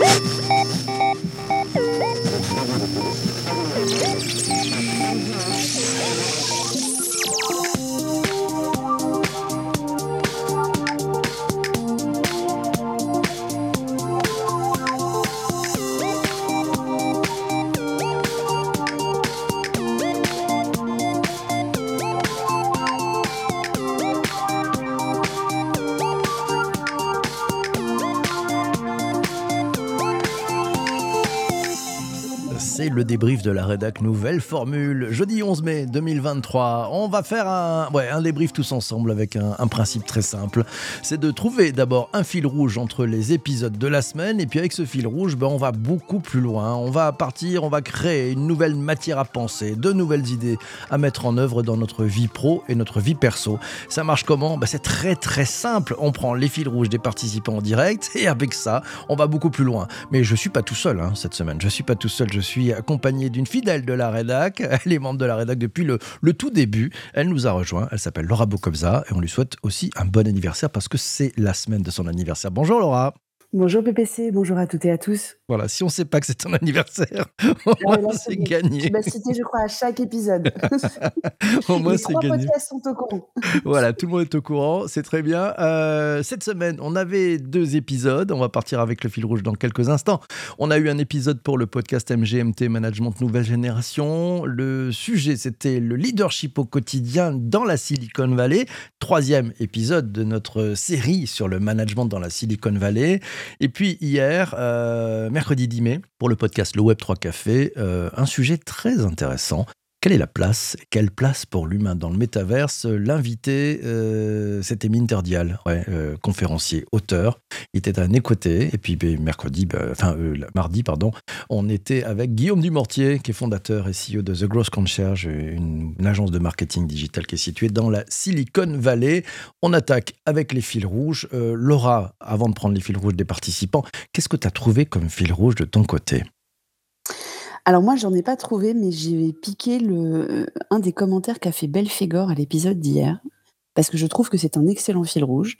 Woo! débrief de la rédac Nouvelle Formule. Jeudi 11 mai 2023, on va faire un, ouais, un débrief tous ensemble avec un, principe très simple. C'est de trouver d'abord un fil rouge entre les épisodes de la semaine et puis avec ce fil rouge, ben, on va beaucoup plus loin. On va partir, on va créer une nouvelle matière à penser, de nouvelles idées à mettre en œuvre dans notre vie pro et notre vie perso. Ça marche comment? Ben, C'est très très simple. On prend les fils rouges des participants en direct et avec ça, on va beaucoup plus loin. Mais je suis pas tout seul hein, cette semaine. Je suis pas tout seul. Je suis d'une fidèle de la rédac. Elle est membre de la rédac depuis le, le tout début. Elle nous a rejoint. Elle s'appelle Laura Bocobza et on lui souhaite aussi un bon anniversaire parce que c'est la semaine de son anniversaire. Bonjour Laura. Bonjour PPC, bonjour à toutes et à tous. Voilà, si on ne sait pas que c'est ton anniversaire, au Ah, moins c'est gagné. Tu m'as cité, je crois, à chaque épisode. Au moins c'est gagné. podcasts sont au courant. Voilà, tout le monde est au courant, c'est très bien. Euh, cette semaine, on avait deux épisodes. On va partir avec le fil rouge dans quelques instants. On a eu un épisode pour le podcast MGMT Management Nouvelle Génération. Le sujet, c'était le leadership au quotidien dans la Silicon Valley. Troisième épisode de notre série sur le management dans la Silicon Valley. Et puis hier, euh, mercredi 10 mai, pour le podcast Le Web 3 Café, euh, un sujet très intéressant. Quelle est la place Quelle place pour l'humain dans le métaverse? L'invité, euh, c'était Minter Dial, ouais, euh, conférencier, auteur. Il était à côtés. Et puis ben, mercredi, ben, enfin euh, mardi, pardon, on était avec Guillaume Dumortier, qui est fondateur et CEO de The Growth Concierge, une, une agence de marketing digital qui est située dans la Silicon Valley. On attaque avec les fils rouges. Laura, avant de prendre les fils rouges des participants, qu'est-ce que tu as trouvé comme fil rouge de ton côté? Alors moi, j'en ai pas trouvé, mais j'ai piqué le, un des commentaires qu'a fait Belphégor à l'épisode d'hier, parce que je trouve que c'est un excellent fil rouge.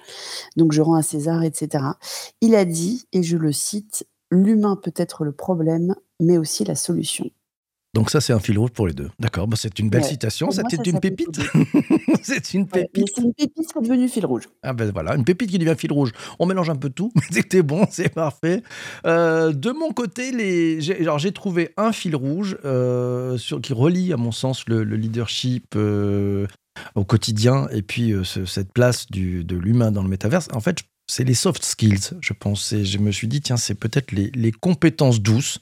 Donc je rends à César, etc. Il a dit, et je le cite, l'humain peut être le problème, mais aussi la solution. Donc ça, c'est un fil rouge pour les deux. D'accord, bah, c'est une belle Ouais. citation. C'était une pépite. c'est une pépite. c'est une pépite qui est devenue fil rouge. Ah ben voilà, une pépite qui devient fil rouge. On mélange un peu tout, mais c'était bon, c'est parfait. Euh, de mon côté, les... j'ai trouvé un fil rouge euh, sur... qui relie, à mon sens, le, le leadership euh, au quotidien et puis ce- cette place du, de l'humain dans le métaverse. En fait, c'est les soft skills, je pense. Et je me suis dit, tiens, c'est peut-être les, les compétences douces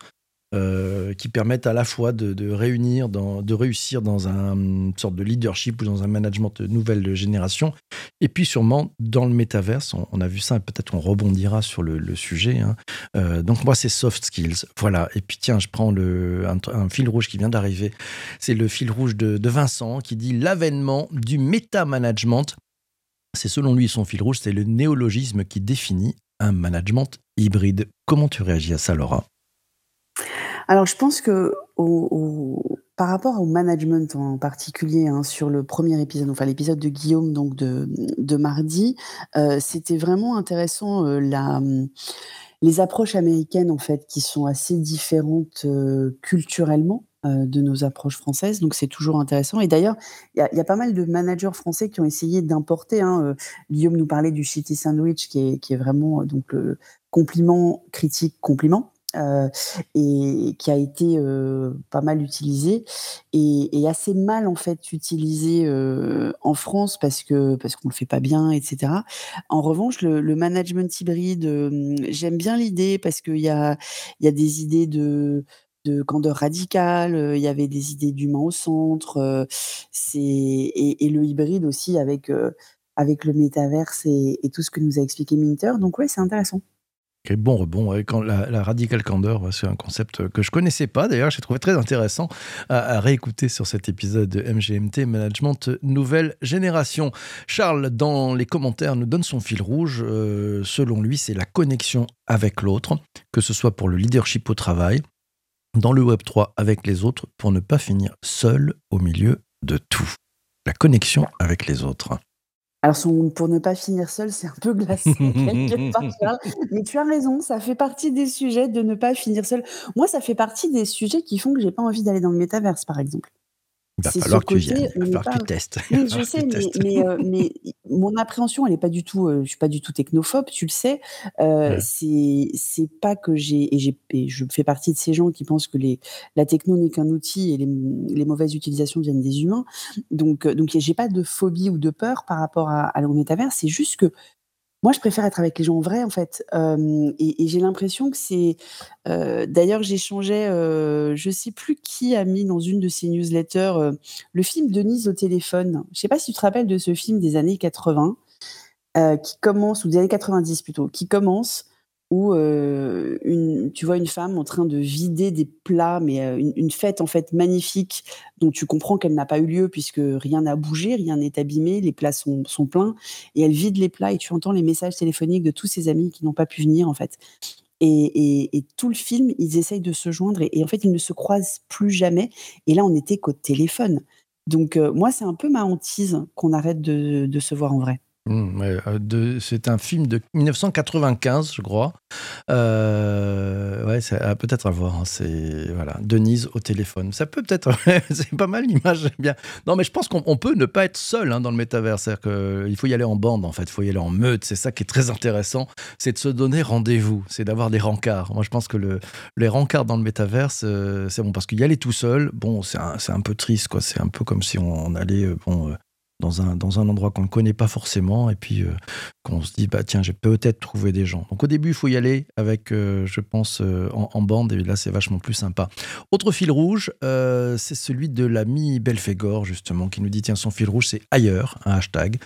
euh, qui permettent à la fois de, réunir, de réussir dans un, une sorte de leadership ou dans un management de nouvelle génération et puis sûrement dans le métaverse, on, a vu ça, peut-être on rebondira sur le, sujet. hein. Euh, donc moi, c'est soft skills. Voilà. Et puis tiens, je prends le, un, un fil rouge qui vient d'arriver. C'est le fil rouge de, de Vincent qui dit l'avènement du méta-management. C'est selon lui son fil rouge, c'est le néologisme qui définit un management hybride. Comment tu réagis à ça, Laura? Alors, je pense que par rapport au management en particulier, hein, sur le premier épisode, enfin l'épisode de Guillaume donc de, de mardi, euh, c'était vraiment intéressant euh, les approches américaines en fait qui sont assez différentes euh, culturellement de nos approches françaises. Donc c'est toujours intéressant. Et d'ailleurs, il y, a- pas mal de managers français qui ont essayé d'importer. hein, Guillaume nous parlait du shitty sandwich qui est, vraiment donc compliment critique compliment. Euh, et qui a été euh, pas mal utilisé et, assez mal en fait utilisé euh, en France parce que parce qu'on le fait pas bien, etc. En revanche, le, management hybride, j'aime bien l'idée parce qu'il y a il y a des idées de de candeur radicale, il y avait des idées d'humain au centre, et, le hybride aussi avec avec le métaverse et, et tout ce que nous a expliqué Minter. Donc ouais, c'est intéressant. Ok, bon rebond, la, la radical ouais, c'est un concept que je connaissais pas. D'ailleurs, j'ai trouvé très intéressant à, à réécouter sur cet épisode de MGMT Management Nouvelle Génération. Charles, dans les commentaires, nous donne son fil rouge. Euh, selon lui, c'est la connexion avec l'autre, que ce soit pour le leadership au travail, dans le Web 3 avec les autres, pour ne pas finir seul au milieu de tout. La connexion avec les autres. Alors son «Pour ne pas finir seul», c'est un peu glacé quelque part, Charles, mais tu as raison, ça fait partie des sujets de ne pas finir seul. Moi, ça fait partie des sujets qui font que j'ai pas envie d'aller dans le métaverse, par exemple. Il va ce falloir que tu viennes, il va n'est falloir que tu testes, oui, je sais, mais testes. mais mon appréhension, elle est pas du tout, heu, je suis pas du tout technophobe, tu le sais. Ouais. c'est c'est pas que j'ai et j'ai et je fais partie de ces gens qui pensent que les la techno n'est qu'un outil et les les mauvaises utilisations viennent des humains. Donc donc j'ai pas de phobie ou de peur par rapport à à au métavers. C'est juste que moi, je préfère être avec les gens en vrai, en fait. Et j'ai l'impression que c'est d'ailleurs, j'échangeais, heu, je sais plus qui a mis dans une de ses newsletters, le film Denise au téléphone. Je sais pas si tu te rappelles de ce film des années 80, heu, qui commence ou des années 90 plutôt, qui commence où, tu vois une femme en train de vider des plats, mais, une fête en fait magnifique dont tu comprends qu'elle n'a pas eu lieu puisque rien n'a bougé, rien n'est abîmé, les plats sont pleins et elle vide les plats et tu entends les messages téléphoniques de tous ses amis qui n'ont pas pu venir en fait et et tout le film, ils essayent de se joindre et en fait, ils ne se croisent plus jamais et là, on n'était qu'au téléphone. Donc moi, c'est un peu ma hantise qu'on arrête de se voir en vrai. Heu, de c'est un film de 1995, je crois. Heu, ouais, ça a peut-être à voir, hein, c'est voilà, Denise au téléphone. Ça peut peut-être c'est pas mal l'image, bien. Non, mais je pense qu'on on peut ne pas être seul, hein, dans le métavers. C'est-à-dire qu'il faut y aller en bande, en fait, il faut y aller en meute. C'est ça qui est très intéressant, c'est de se donner rendez-vous, c'est d'avoir des rencarts. Moi, je pense que le les rencarts dans le métaverse, heu, c'est bon parce qu'y aller tout seul, bon, c'est un peu triste. C'est un peu comme si on allait, bon, dans un dans un endroit qu'on ne connaît pas forcément et puis, heu, qu'on se dit: «Bah, tiens, j'ai peut-être trouvé des gens». Donc au début, il faut y aller avec, heu, je pense, heu, en bande et là, c'est vachement plus sympa. Autre fil rouge, c'est celui de l'ami Belphégor justement qui nous dit: «Tiens, son fil rouge, c'est ailleurs», un hashtag,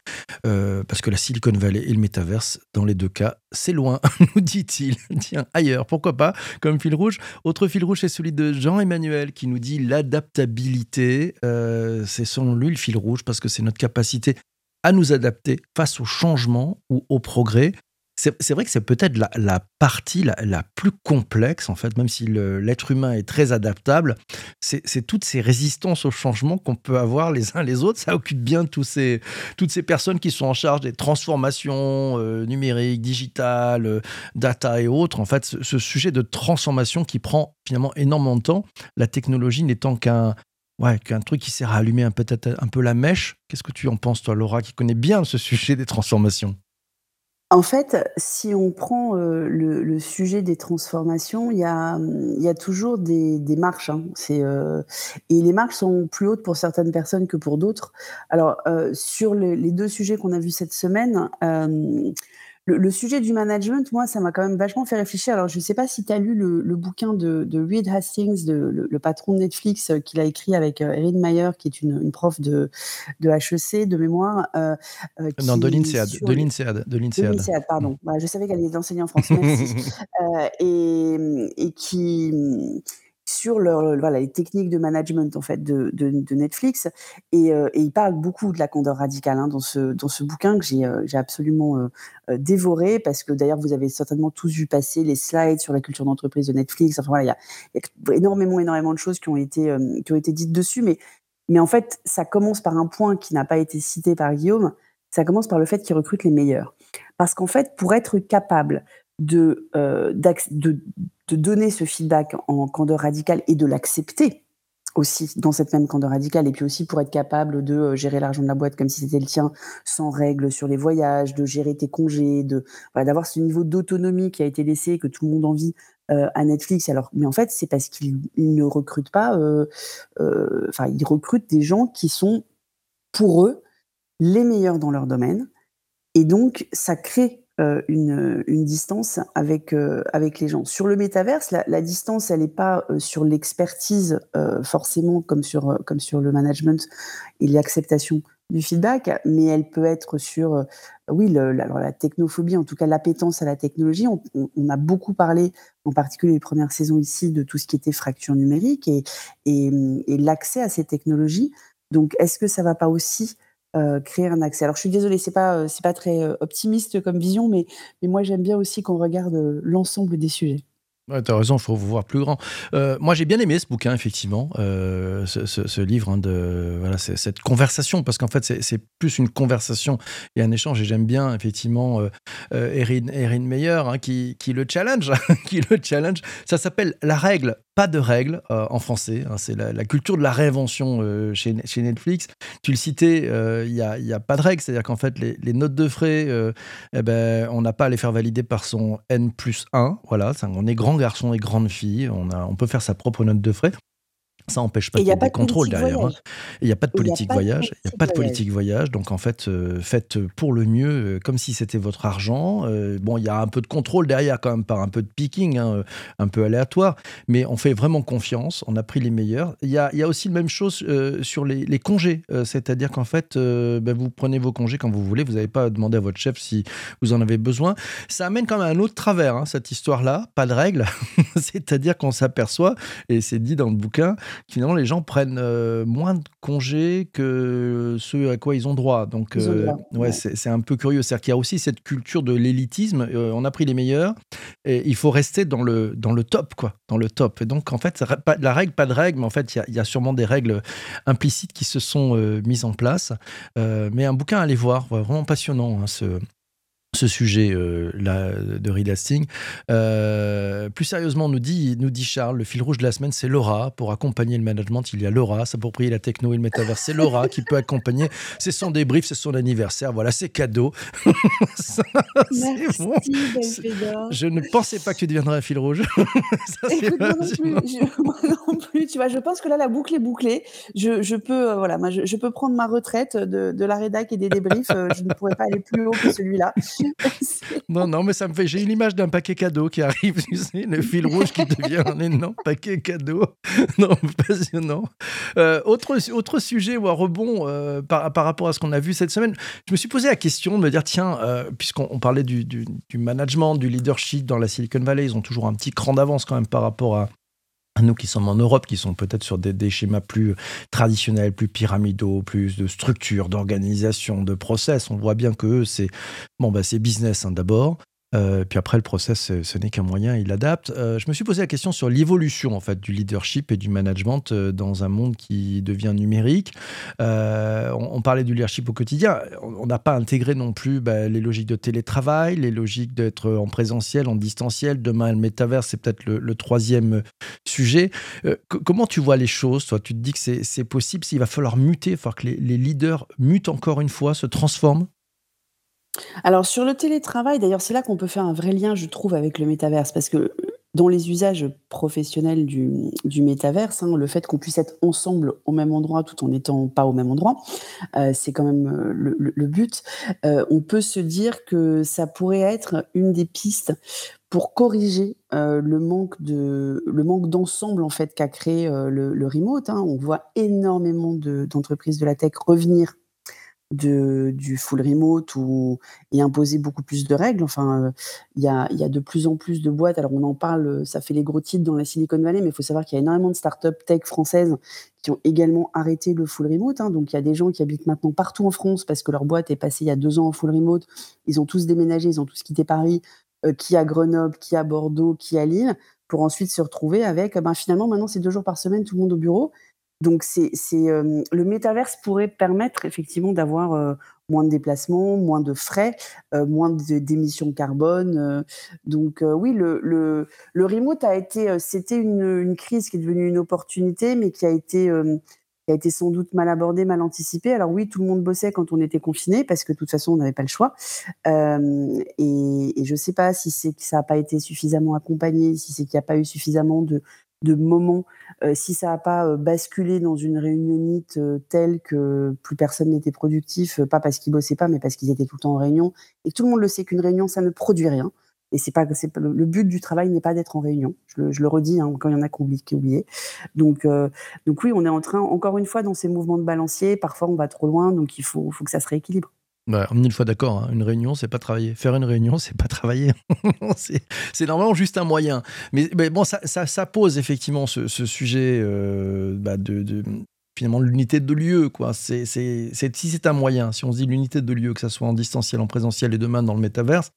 parce que la Silicon Valley et le métaverse, dans les 2 cas, c'est loin, nous dit-il. Tiens, ailleurs, pourquoi pas, comme fil rouge. Autre fil rouge, c'est celui de Jean-Emmanuel qui nous dit: «L'adaptabilité», c'est selon lui le fil rouge parce que c'est notre à nous adapter face au changement ou au progrès. C'est vrai que c'est peut-être la partie la plus complexe en fait, même si l'être humain est très adaptable, c'est toutes ces résistances au changement qu'on peut avoir les uns les autres. Ça occupe bien tous ces toutes ces personnes qui sont en charge des transformations, heu, numériques, digitales, heu, data et autres. En fait, ce ce sujet de transformation qui prend finalement énormément de temps, la technologie n'étant qu'un ouais, qu'un truc qui sert à allumer un peut-être un peu la mèche. Qu'est-ce que tu en penses toi, Laura, qui connais bien ce sujet des transformations? En fait, si on prend, heu, le sujet des transformations, il y a, y a toujours des marches, hein. C'est, heu et les marches sont plus hautes pour certaines personnes que pour d'autres. Alors, heu, sur les 2 sujets qu'on a vus cette semaine, le le sujet du management, moi, ça m'a quand même vachement fait réfléchir. Alors, je ne sais pas si tu as lu le le bouquin de de Reed Hastings, de le le patron de Netflix, heu, qu'il a écrit avec, heu, Erin Meyer, qui est une une prof de de HEC de mémoire, heu, Non, de l'INSEAD, sur de l'INSEAD, de de l'INSEAD. Mmh. pardon. Bah, je savais qu'elle allait enseigner en France, merci. Et et qui, sur le voilà, les techniques de management, en fait, de de Netflix et heu et il parle beaucoup de la candeur radicale, hein, dans ce dans ce bouquin que j'ai, j'ai absolument, heu heu, dévoré parce que d'ailleurs, vous avez certainement tous vu passer les slides sur la culture d'entreprise de Netflix. Enfin, voilà, il y a énormément, énormément de choses qui ont été, hem, qui ont été dites dessus mais mais en fait, ça commence par un point qui n'a pas été cité par Guillaume, ça commence par le fait qu'il recrute les meilleurs. Parce qu'en fait, pour être capable de de donner ce feedback en candeur radicale et de l'accepter aussi dans cette même candeur radicale et puis aussi pour être capable de, heu, gérer l'argent de la boîte comme si c'était le tien, sans règles sur les voyages, de gérer tes congés, de d'avoir ce niveau d'autonomie qui a été laissé, que tout le monde envie, heu, à Netflix. Alors mais en fait, c'est parce qu'ils ils ne recrutent pas, heu heu, enfin, ils recrutent des gens qui sont, pour eux, les meilleurs dans leur domaine et donc ça crée, une, heu, une distance avec, heu, avec les gens. Sur le métaverse, la distance, elle est pas, sur l'expertise, forcément comme sur, comme sur le management et l'acceptation du feedback, mais elle peut être sur, oui, la la technophobie, en tout cas l'appétence à la technologie. On a beaucoup parlé, en particulier les premières saisons ici, de tout ce qui était fracture numérique et et et l'accès à ces technologies. Donc est-ce que ça va pas aussi, heu, créer un accès? Alors je suis désolée, c'est pas, heu, c'est pas très, heu, optimiste comme vision, mais mais moi j'aime bien aussi qu'on regarde, l'ensemble des sujets. Ouais, tu as raison, il faut voir plus grand. Euh, moi, j'ai bien aimé ce bouquin, effectivement, euh, ce, livre, hein, de voilà, cette conversation, parce qu'en fait, c'est plus une conversation et un échange. Et j'aime bien, effectivement, euh, Erin, Erin Meyer, hein, qui, qui, le challenge, qui le challenge. Ça s'appelle La règle, pas de règle en français. Hein, c'est la, culture de la réinvention chez, chez, Netflix. Tu le citais, il n'y a, y a, pas de règle, c'est-à-dire qu'en fait, les, notes de frais, eh ben, on n'a pas à les faire valider par son N plus 1. Voilà, on est grand garçons et. On, a, on peut faire sa propre note de frais. Ça n'empêche pas qu'il y ait des contrôles derrière. Hein. Il n'y a pas de politique voyage. Il n'y a pas de politique voyage. Donc en fait, euh, faites pour le mieux, euh, comme si c'était votre argent. Euh, bon, il y a un peu de contrôle derrière quand même, par un peu de picking, hein, un peu aléatoire. Mais on fait vraiment confiance. On a pris les meilleurs. Il y a, y a, aussi la même chose sur les, les congés. C'est-à-dire qu'en fait, ben, vous prenez vos congés quand vous voulez. Vous n'avez pas à demander à votre chef si vous en avez besoin. Ça amène quand même un autre travers, hein, cette histoire-là. Pas de règles. C'est-à-dire qu'on s'aperçoit, et c'est dit dans le bouquin, finalement, les gens prennent euh, moins de congés que ce à quoi ils ont droit. Donc, euh, ouais, c'est un peu curieux. C'est-à-dire qu'il y a aussi cette culture de l'élitisme. Euh, on a pris les meilleurs et il faut rester dans le, dans le top, quoi. Dans le top. Et donc, en fait, pas, la règle, pas de règle, mais en fait, il y, a, sûrement des règles implicites qui se sont mises en place. mais un bouquin à aller voir, vraiment passionnant, hein, ce, ce sujet euh, là de Reed Hastings. Euh, plus sérieusement, nous dit, nous dit Charles, le fil rouge de la semaine, c'est Laura. Pour accompagner le management, il y a Laura, s'approprier la techno et le métavers, c'est Laura qui peut accompagner. C'est son débrief, c'est son anniversaire. Voilà, c'est cadeau. Merci, bon. Je ne pensais pas que tu deviendrais un fil rouge. Ça, Écoute, moi, non plus, je, moi, non plus, Tu vois, je pense que là, la boucle est bouclée. Je, je peux, euh, voilà, moi, je, je, peux prendre ma retraite de, de la rédac et des débriefs. je ne pourrais pas aller plus haut que celui-là. Non, non, mais ça me fait. J'ai une image d'un paquet cadeau qui arrive, le fil rouge qui devient un énorme paquet cadeau. Non, passionnant. Euh, autre, autre sujet ou un rebond euh, par, par, rapport à ce qu'on a vu cette semaine, je me suis posé la question de me dire tiens, euh, puisqu'on parlait du, du, management, du leadership dans la Silicon Valley, ils ont toujours un petit cran d'avance quand même par rapport à, nous qui sommes en Europe, qui sont peut-être sur des, schémas plus traditionnels, plus pyramidaux, plus de structure, d'organisation, de process, on voit bien que c'est bon, bah, c'est business hein, d'abord. Euh, puis après, le process, ce n'est qu'un moyen, il adapte. Euh, je me suis posé la question sur l'évolution en fait du leadership et du management euh, dans un monde qui devient numérique. On, parlait du leadership au quotidien. On n'a pas intégré non plus bah, les logiques de télétravail, les logiques d'être en présentiel, en distanciel. Demain, le métavers, c'est peut-être le, troisième sujet. comment tu vois les choses Toi, tu te dis que c'est possible S'il va falloir muter, il va falloir que les, les leaders mutent encore une fois, se transforment? Alors sur le télétravail, d'ailleurs, c'est là qu'on peut faire un vrai lien, je trouve, avec le métaverse, parce que dans les usages professionnels du, métaverse, hein, le fait qu'on puisse être ensemble au même endroit tout en n'étant pas au même endroit, euh, c'est quand même euh, le, but. Euh, on peut se dire que ça pourrait être une des pistes pour corriger le manque de d'ensemble en fait qu'a créé le, remote. Hein. On voit énormément d'entreprises de la tech revenir du full remote ou, et imposer beaucoup plus de règles. Enfin, il y, a, y, a, de plus en plus de boîtes. Alors, on en parle, ça fait les gros titres dans la Silicon Valley, mais il faut savoir qu'il y a énormément de startups tech françaises qui ont également arrêté le full remote. Hein. Donc, il y a des gens qui habitent maintenant partout en France parce que leur boîte est passée il y a deux ans en full remote. Ils ont tous déménagé, ils ont tous quitté Paris, euh, qui à Grenoble, qui à Bordeaux, qui à Lille, pour ensuite se retrouver avec, ben, finalement, maintenant, c'est deux jours par semaine, tout le monde au bureau. Donc c'est c'est, le métaverse pourrait permettre effectivement d'avoir, moins de déplacements, moins de frais, moins d'émissions carbone, donc oui, le le le remote a été, c'était une, crise qui est devenue une opportunité, mais qui a été, a été sans doute mal abordée, mal anticipée. Alors oui, tout le monde bossait quand on était confiné parce que de toute façon, on n'avait pas le choix, et et je sais pas si c'est que ça a pas été suffisamment accompagné, si c'est qu'il y a pas eu suffisamment de de moments, si ça n'a pas basculé dans une réunionite telle que plus personne n'était productif, pas parce qu'ils bossaient pas, mais parce qu'ils étaient tout le temps en réunion, et tout le monde le sait qu'une réunion, ça ne produit rien. Et c'est pas, le, but du travail n'est pas d'être en réunion. Je le, redis hein, quand il y en a qui ont oublié. Donc, donc oui, on est en train, encore une fois, dans ces mouvements de balancier. Parfois, on va trop loin, donc il faut, faut que ça se rééquilibre. Bah, on est une fois d'accord, hein. une réunion, c'est pas travailler. Faire une réunion, c'est pas travailler. c'est normalement juste un moyen. Mais, bon, ça, ça, pose effectivement ce, sujet euh, bah, de, finalement l'unité de lieu. Quoi. C'est, si c'est un moyen, si on se dit l'unité de lieu, que ce soit en distanciel, en présentiel et demain dans le métaverse,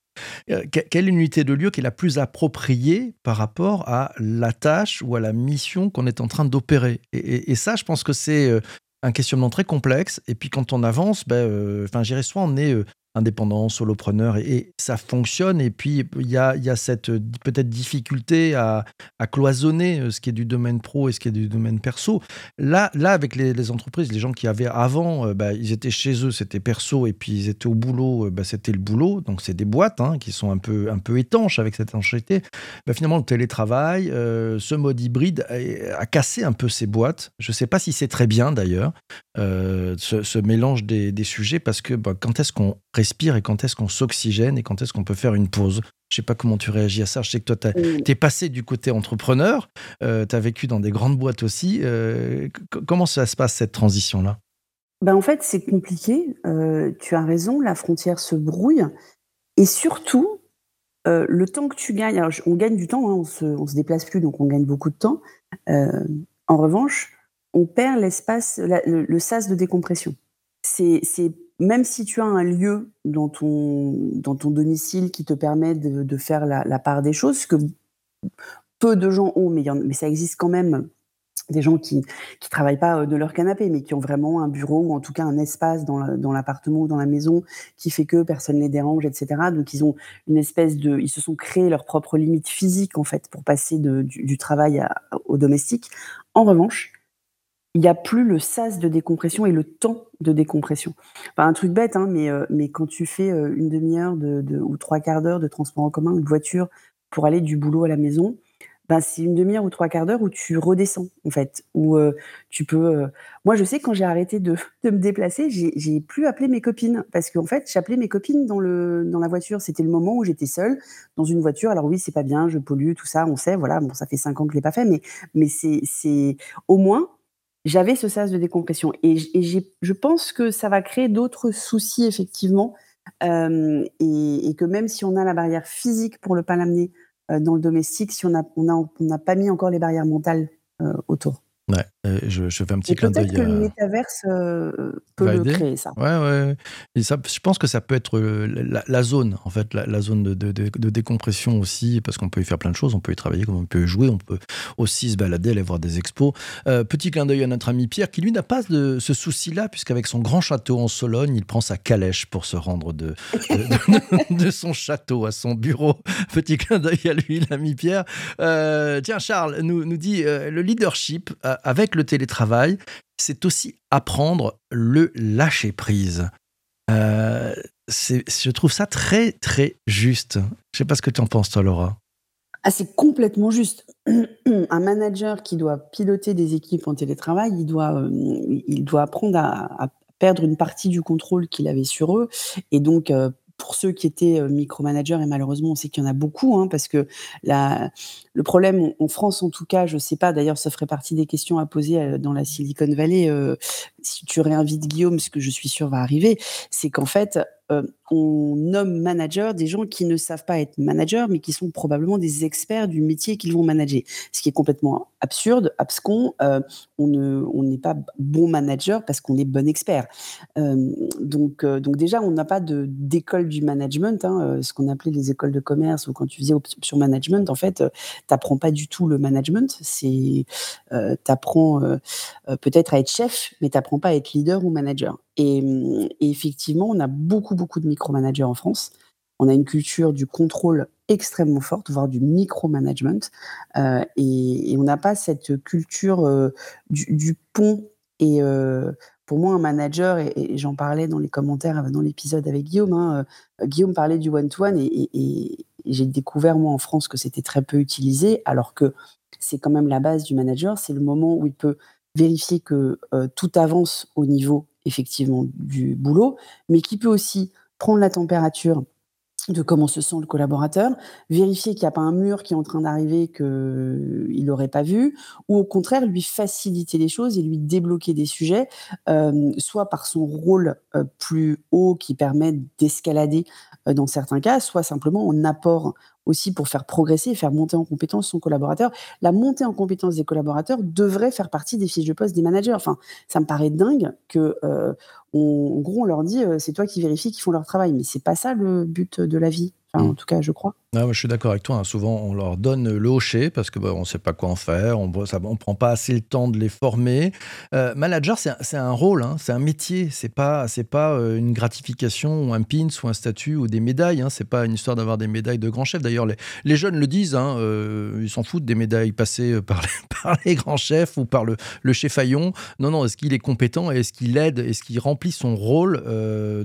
euh, quelle unité de lieu qui est la plus appropriée par rapport à la tâche ou à la mission qu'on est en train d'opérer? Et, ça, je pense que c'est euh, un questionnement très complexe. Et puis quand on avance, ben, euh, soit on est indépendant, solopreneur, et, ça fonctionne. Et puis, il y a, y a cette euh, peut-être difficulté à, cloisonner euh, ce qui est du domaine pro et ce qui est du domaine perso. Là, là avec les, entreprises, les gens qui avaient avant, euh, bah, ils étaient chez eux, c'était perso, et puis ils étaient au boulot, bah, c'était le boulot. Donc, c'est des boîtes hein, qui sont un peu, un peu étanches avec cette étanchéité. Bah, finalement, le télétravail, ce mode hybride a, cassé un peu ces boîtes. Je ne sais pas si c'est très bien d'ailleurs, ce, mélange des, des, sujets, parce que quand est-ce qu'on respire et quand est-ce qu'on s'oxygène et quand est-ce qu'on peut faire une pause? Je sais pas comment tu réagis à ça. Je sais que toi, tu es passé du côté entrepreneur, euh, tu as vécu dans des grandes boîtes aussi. Euh, comment ça se passe cette transition-là? Ben En fait, c'est compliqué. Euh, tu as raison, la frontière se brouille. Et surtout, le temps que tu gagnes, alors on gagne du temps, hein, on, se, se déplace plus, donc on gagne beaucoup de temps. en revanche, on perd l'espace, le, le, sas de décompression. C'est même si tu as un lieu dans ton, domicile qui te permet de, faire la, part des choses, que peu de gens ont, mais, ça existe quand même des gens qui ne travaillent pas euh, de leur canapé, mais qui ont vraiment un bureau ou en tout cas un espace dans l'appartement ou dans la maison qui fait que personne ne les dérange, etc. Donc ils ont une espèce de, ils se sont créés leur propre limite physique en fait pour passer du, travail au domestique. En revanche, il n'y a plus le sas de décompression et le temps de décompression. Enfin, un truc bête, hein, mais, euh, mais quand tu fais euh, une demi-heure de, ou trois quarts d'heure de transport en commun ou de voiture pour aller du boulot à la maison, ben, c'est une demi-heure ou trois quarts d'heure où tu redescends, en fait. Où euh, tu peux. Moi, je sais, quand j'ai arrêté de, de, me déplacer, j'ai plus appelé mes copines. Parce qu'en fait, j'appelais mes copines dans, le, dans la voiture. C'était le moment où j'étais seule dans une voiture. Alors, oui, c'est pas bien, je pollue, tout ça, on sait, voilà. Bon, ça fait cinq ans que je l'ai pas fait, mais, mais c'est au moins j'avais ce sas de décompression. Et, je pense que ça va créer d'autres soucis, effectivement. Euh, et, que même si on a la barrière physique pour ne pas l'amener euh, dans le domestique, si on n'a on a, pas mis encore les barrières mentales euh, autour. Ouais, je, je, fais un petit clin d'œil. Peut-être que le métaverse euh, peut le créer, ça. Ouais, ouais. Et ça, je pense que ça peut être euh, la, zone, en fait, la, zone de, de, de, décompression aussi, parce qu'on peut y faire plein de choses. On peut y travailler, on peut y jouer, on peut aussi se balader, aller voir des expos. Euh, petit clin d'œil à notre ami Pierre, qui lui n'a pas de, ce souci-là, puisqu'avec son grand château en Sologne, il prend sa calèche pour se rendre de, de, son château à son bureau. Petit clin d'œil à lui, l'ami Pierre. tiens, Charles nous, nous dit le leadership avec le télétravail, c'est aussi apprendre le lâcher prise. Euh, je trouve ça très, très juste. Je sais pas ce que tu en penses, toi, Laura. Ah, c'est complètement juste. Un manager qui doit piloter des équipes en télétravail, il doit, euh, il doit apprendre à, perdre une partie du contrôle qu'il avait sur eux. Et donc, euh, pour ceux qui étaient micromanagers, et malheureusement on sait qu'il y en a beaucoup, hein, parce que le problème en France en tout cas, je ne sais pas, d'ailleurs ça ferait partie des questions à poser dans la Silicon Valley, si tu réinvites Guillaume, ce que je suis sûr va arriver, c'est qu'en fait on nomme manager des gens qui ne savent pas être manager, mais qui sont probablement des experts du métier qu'ils vont manager. Ce qui est complètement absurde, abscon. Euh, on n'est pas bon manager parce qu'on est bon expert. Euh, donc, euh, donc déjà, on n'a pas d'école du management, hein, ce qu'on appelait les écoles de commerce ou quand tu faisais option management. En fait, tu n'apprends pas du tout le management. C'est, tu apprends peut-être à être chef, mais tu pas être leader ou manager. Et, effectivement, on a beaucoup, beaucoup de micromanagers en France. On a une culture du contrôle extrêmement forte, voire du micromanagement. Euh, et, on n'a pas cette culture euh, du, pont. Et euh, pour moi, un manager, et, j'en parlais dans les commentaires dans l'épisode avec Guillaume, hein, Guillaume parlait du one-to-one et, j'ai découvert, moi, en France, que c'était très peu utilisé, alors que c'est quand même la base du manager. C'est le moment où il peut vérifier que tout avance au niveau effectivement du boulot, mais qui peut aussi prendre la température de comment se sent le collaborateur, vérifier qu'il n'y a pas un mur qui est en train d'arriver qu'il n'aurait pas vu, ou au contraire lui faciliter les choses et lui débloquer des sujets, euh, soit par son rôle euh, plus haut qui permet d'escalader euh, dans certains cas, soit simplement en apport aussi pour faire progresser et faire monter en compétence son collaborateur. La montée en compétence des collaborateurs devrait faire partie des fiches de poste des managers. Enfin, ça me paraît dingue que, euh, en gros, on leur dit, euh, c'est toi qui vérifies qu'ils font leur travail. Mais c'est pas ça le but de la vie. Enfin, en mmh. tout cas, je crois. Ah, je suis d'accord avec toi. Hein. Souvent, on leur donne le hocher parce que bah, on ne sait pas quoi en faire. On ne prend pas assez le temps de les former. Euh, manager, c'est un, rôle, hein. c'est un métier. C'est pas pas euh, une gratification ou un pin ou un statut ou des médailles. Hein. C'est pas une histoire d'avoir des médailles de grand chef. D'ailleurs, les, jeunes le disent. Hein, euh, ils s'en foutent des médailles passées par les, grands chefs ou par le, le chef Fayon. Non, non. Est-ce qu'il est compétent Est-ce qu'il aide Est-ce qu'il remplit son rôle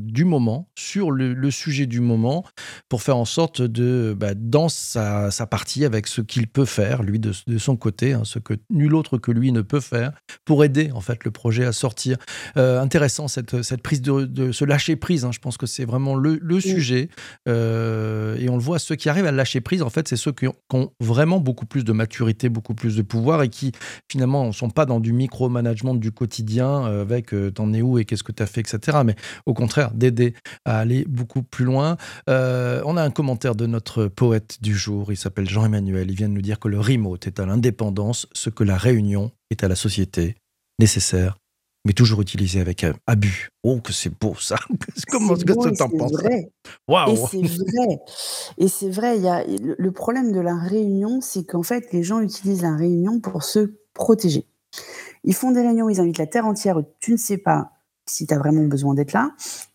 du moment sur le, sujet du moment pour faire en sorte de bah, dans sa, partie avec ce qu'il peut faire, lui, de, son côté, hein, ce que nul autre que lui ne peut faire, pour aider en fait le projet à sortir. Euh, intéressant cette, cette prise de, de se lâcher prise. Hein. je pense que c'est vraiment le, le sujet. Euh, et on le voit, ceux qui arrivent à lâcher prise, en fait, c'est ceux qui ont, vraiment beaucoup plus de maturité, beaucoup plus de pouvoir et qui finalement ne sont pas dans du micro-management du quotidien euh, avec t'en es où et qu'est-ce que tu as fait, etc. Mais au contraire, d'aider à aller beaucoup plus loin. on a un commentaire de notre poète du jour. Il s'appelle Jean-Emmanuel. Il vient de nous dire que le remote est à l'indépendance ce que la réunion est à la société. Nécessaire, mais toujours utilisé avec abus. Oh, que c'est beau ça Comment est-ce que tu en penses Waouh Et c'est vrai. Et c'est vrai, y a, le problème de la réunion, c'est qu'en fait, les gens utilisent la réunion pour se protéger. Ils font des réunions, ils invitent la terre entière, tu ne sais pas si tu as vraiment besoin d'être là.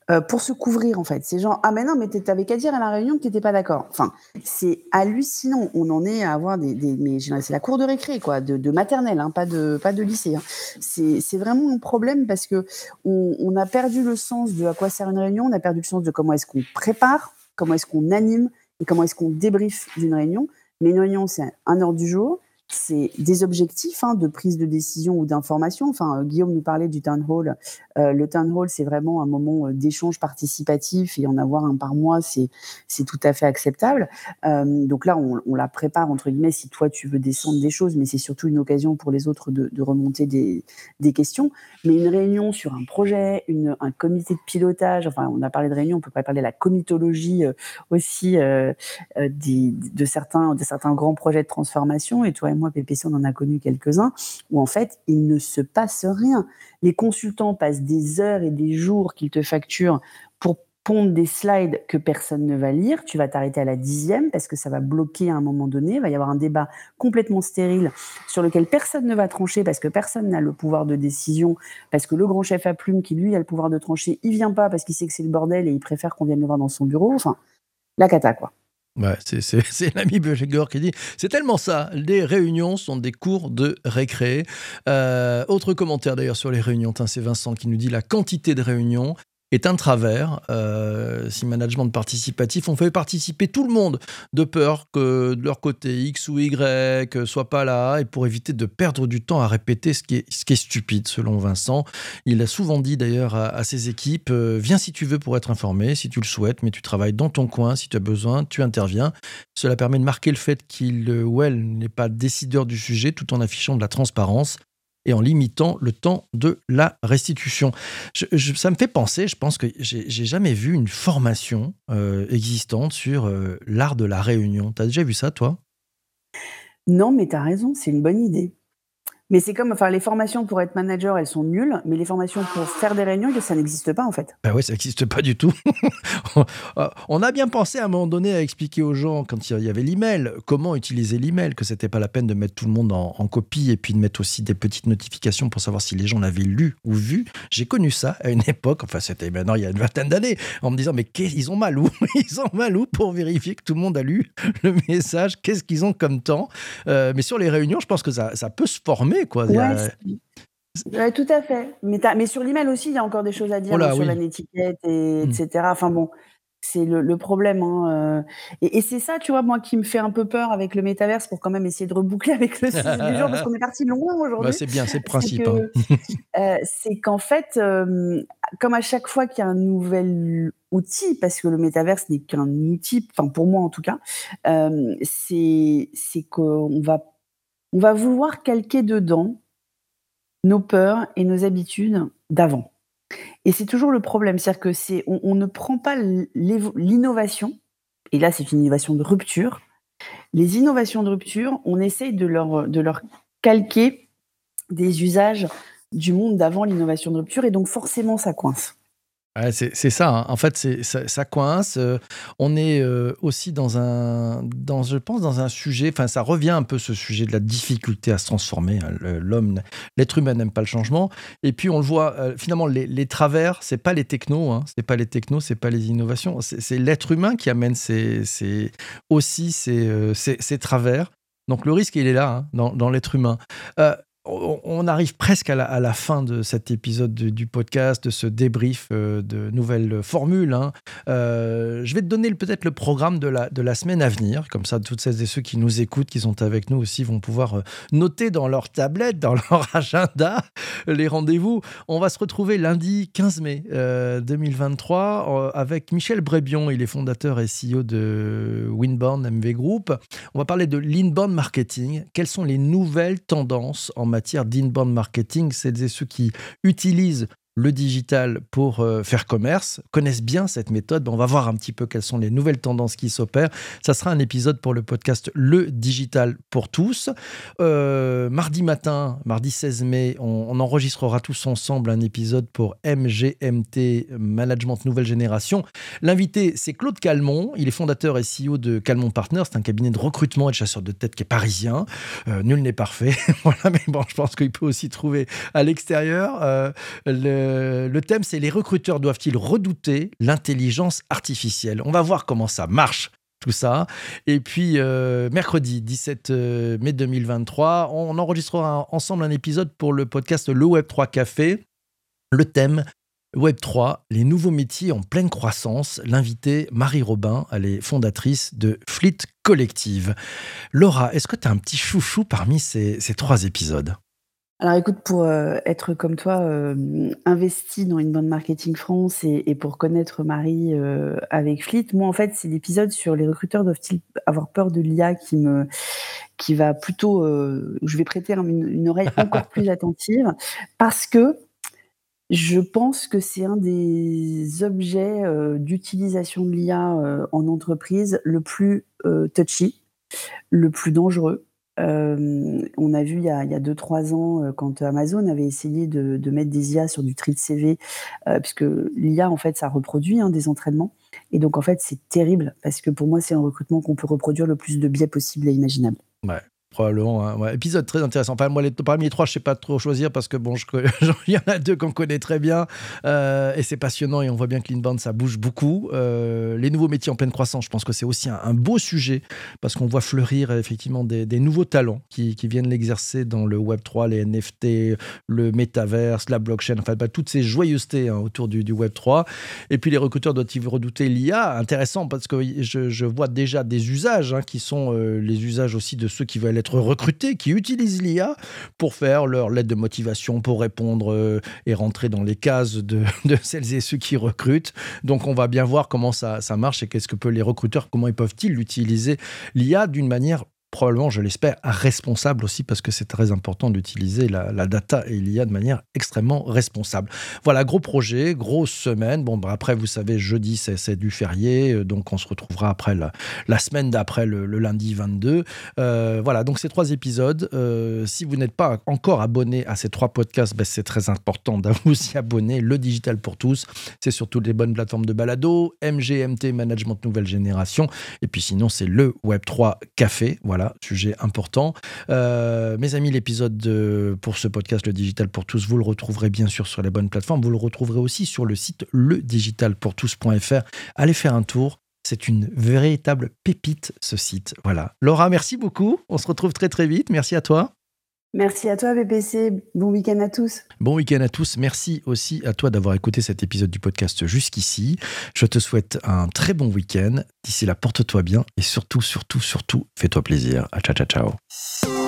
Euh, pour se couvrir en fait. Ces gens, ah mais non, mais t'avais qu'à dire à la réunion que t'étais pas d'accord. Enfin, c'est hallucinant. On en est à avoir des, mais c'est la cour de récré quoi, de, maternelle, hein, pas de pas de lycée. Hein. C'est vraiment un problème parce que on, on, a perdu le sens de à quoi sert une réunion, on a perdu le sens de comment est-ce qu'on prépare, comment est-ce qu'on anime et comment est-ce qu'on débriefe d'une réunion. Mais une réunion, c'est un ordre du jour c'est des objectifs hein, de prise de décision ou d'information. Enfin, euh, Guillaume nous parlait du town hall. Euh, le town hall, c'est vraiment un moment euh, d'échange participatif et en avoir un par mois, c'est tout à fait acceptable. donc là, on, la prépare entre guillemets si toi tu veux descendre des choses, mais c'est surtout une occasion pour les autres de, remonter des, des, questions. Mais une réunion sur un projet, une, un comité de pilotage. Enfin, on a parlé de réunion, on peut parler de la comitologie aussi de certains de certains grands projets de transformation. Et toi moi, PPC, on en a connu quelques-uns, où en fait, il ne se passe rien. Les consultants passent des heures et des jours qu'ils te facturent pour pondre des slides que personne ne va lire. Tu vas t'arrêter à la dixième parce que ça va bloquer à un moment donné. Il va y avoir un débat complètement stérile sur lequel personne ne va trancher parce que personne n'a le pouvoir de décision, parce que le grand chef à plume qui, lui, a le pouvoir de trancher, il vient pas parce qu'il sait que c'est le bordel et il préfère qu'on vienne le voir dans son bureau. Enfin, la cata, quoi. Ouais, c'est l'ami Bögegor qui dit c'est tellement ça. Les réunions sont des cours de récré. Euh, autre commentaire d'ailleurs sur les réunions, c'est Vincent qui nous dit la quantité de réunions est un travers. Euh, si management participatif, on fait participer tout le monde de peur que de leur côté X ou Y soit pas là et pour éviter de perdre du temps à répéter ce qui est, stupide selon Vincent. Il a souvent dit d'ailleurs à, ses équipes euh, viens si tu veux pour être informé, si tu le souhaites, mais tu travailles dans ton coin, si tu as besoin, tu interviens. Cela permet de marquer le fait qu'il ou elle n'est pas décideur du sujet tout en affichant de la transparence et en limitant le temps de la restitution. ça me fait penser, je pense que j'ai jamais vu une formation euh, existante sur euh, l'art de la réunion. Tu as déjà vu ça, toi? Non, mais tu as raison, c'est une bonne idée. Mais c'est comme, enfin, les formations pour être manager, elles sont nulles, mais les formations pour faire des réunions, ça n'existe pas en fait. Ben oui, ça n'existe pas du tout. on a bien pensé à un moment donné à expliquer aux gens, quand il y avait l'email, comment utiliser l'email, que c'était pas la peine de mettre tout le monde en, copie et puis de mettre aussi des petites notifications pour savoir si les gens l'avaient lu ou vu. J'ai connu ça à une époque, enfin c'était maintenant il y a une vingtaine d'années, en me disant mais ils ont mal où? Ils ont mal où pour vérifier que tout le monde a lu le message? Qu'est-ce qu'ils ont comme temps? Euh, Mais sur les réunions, je pense que ça, ça peut se former quoi. tout à fait. Mais, mais sur l'email aussi, il y a encore des choses à dire hein, sur la netiquette, et, etc. Mmh. Enfin bon, c'est le, problème. Hein, euh. Et, c'est ça, tu vois, moi, qui me fait un peu peur avec le métaverse pour quand même essayer de reboucler avec le sujet du jour, parce qu'on est parti loin aujourd'hui. Bah, c'est bien, c'est le principe. Hein. Euh, c'est qu'en fait, comme à chaque fois qu'il y a un nouvel outil, parce que le métaverse n'est qu'un outil, enfin pour moi en tout cas, c'est qu'on va on va vouloir calquer dedans nos peurs et nos habitudes d'avant. Et c'est toujours le problème, c'est-à-dire que on, ne prend pas l'innovation, et là c'est une innovation de rupture, Les innovations de rupture, on essaye de leur calquer des usages du monde d'avant l'innovation de rupture et donc forcément ça coince c'est ça. Hein. En fait, ça, coince. Euh, on est euh, aussi dans un, dans, je pense, dans un sujet. Enfin, ça revient un peu ce sujet de la difficulté à se transformer. Hein. L'homme, l'être humain n'aime pas le changement. Et puis on le voit. Euh, finalement, les, les travers, c'est pas les technos. Hein. C'est pas les technos, c'est pas les innovations. C'est l'être humain qui amène aussi ces, travers. Donc le risque, il est là, hein, dans l'être humain on arrive presque à la, fin de cet épisode du podcast, de ce débrief euh, de nouvelles formules. Hein. Euh, je vais te donner peut-être le programme de la, de la semaine à venir. Comme ça, toutes celles et ceux qui nous écoutent, qui sont avec nous aussi, vont pouvoir euh, noter dans leur tablette, dans leur agenda, les rendez-vous. On va se retrouver lundi 15 mai 2023 avec Michel Brébion. Il est fondateur et CEO de Winborn MV Group. On va parler de l'inbound marketing. Quelles sont les nouvelles tendances en matière d'inbound marketing, c'est ceux qui utilisent le digital pour euh, faire commerce, connaissent bien cette méthode. On va voir un petit peu quelles sont les nouvelles tendances qui s'opèrent. Ça sera un épisode pour le podcast Le Digital pour tous. Euh, mardi matin, mardi 16 mai, on, enregistrera tous ensemble un épisode pour MGMT, Management Nouvelle Génération. L'invité, c'est Claude Calmont. Il est fondateur et CEO de Calmont Partners. C'est un cabinet de recrutement et de chasseurs de tête qui est parisien. Euh, nul n'est parfait. voilà, mais bon, je pense qu'il peut aussi trouver à l'extérieur le euh, le thème, c'est les recruteurs doivent-ils redouter l'intelligence artificielle? On va voir comment ça marche tout ça. Et puis, euh, mercredi 17 euh, mai 2023, on enregistrera ensemble un épisode pour le podcast Le Web3 Café. Le thème, Web3, les nouveaux métiers en pleine croissance. L'invité, Marie Robin, elle est fondatrice de Fleet Collective. Laura, est-ce que tu as un petit chouchou parmi ces trois épisodes? Alors écoute, pour, euh, être comme toi, euh, investi dans une bande marketing France et pour connaître Marie, euh, avec Fleet, moi, en fait, c'est l'épisode sur les recruteurs doivent-ils avoir peur de l'IA qui me qui va plutôt, je vais prêter une oreille encore plus attentive parce que je pense que c'est un des objets, d'utilisation de l'IA, en entreprise le plus, touchy, le plus dangereux on a vu il y a 2-3 ans, quand Amazon avait essayé de mettre des IA sur du tri de CV, puisque l'IA, en fait, ça reproduit, hein, des entraînements et donc en fait, c'est terrible parce que pour moi, c'est un recrutement qu'on peut reproduire le plus de biais possible et imaginable. Probablement. Hein. Ouais. Épisode très intéressant. Enfin, moi, parmi les trois, je ne sais pas trop choisir parce que bon, il y en a deux qu'on connaît très bien euh, et c'est passionnant et on voit bien que l'inbound, ça bouge beaucoup. Euh, les nouveaux métiers en pleine croissance, je pense que c'est aussi un, beau sujet parce qu'on voit fleurir effectivement des, nouveaux talents qui, viennent l'exercer dans le Web3, les NFT, le métaverse, la blockchain, enfin, bah, toutes ces joyeusetés hein, autour du, Web3. Et puis, les recruteurs doivent-ils redouter l'IA Intéressant parce que je, vois déjà des usages hein, qui sont euh, les usages aussi de ceux qui veulent recrutés, qui utilisent l'IA pour faire leur lettre de motivation, pour répondre euh, et rentrer dans les cases de, celles et ceux qui recrutent. Donc on va bien voir comment ça, ça marche et qu'est-ce que peuvent les recruteurs, comment ils peuvent-ils utiliser l'IA d'une manière probablement, je l'espère, responsable aussi, parce que c'est très important d'utiliser la, data et l'IA de manière extrêmement responsable. Voilà, gros projet, grosse semaine. Bon, bah, après, vous savez, jeudi, c'est du férié, euh, donc on se retrouvera après la, semaine d'après, le, lundi 22. Euh, voilà, donc ces trois épisodes. Euh, si vous n'êtes pas encore abonné à ces trois podcasts, ben, c'est très important de vous y abonner. Le digital pour tous, c'est sur toutes les bonnes plateformes de balado, MGMT Management Nouvelle Génération, et puis sinon, c'est le Web3 Café. Voilà sujet important. Euh, mes amis, l'épisode pour ce podcast, Le Digital pour tous, vous le retrouverez bien sûr sur les bonnes plateformes. Vous le retrouverez aussi sur le site ledigitalpourtous.fr. Allez faire un tour. C'est une véritable pépite, ce site. Voilà. Laura, merci beaucoup. On se retrouve très très vite. Merci à toi. Merci à toi, BPC. Bon week-end à tous. Bon week-end à tous. Merci aussi à toi d'avoir écouté cet épisode du podcast jusqu'ici. Je te souhaite un très bon week-end. D'ici là, porte-toi bien et surtout, surtout, surtout, fais-toi plaisir. Ciao, ciao, ciao.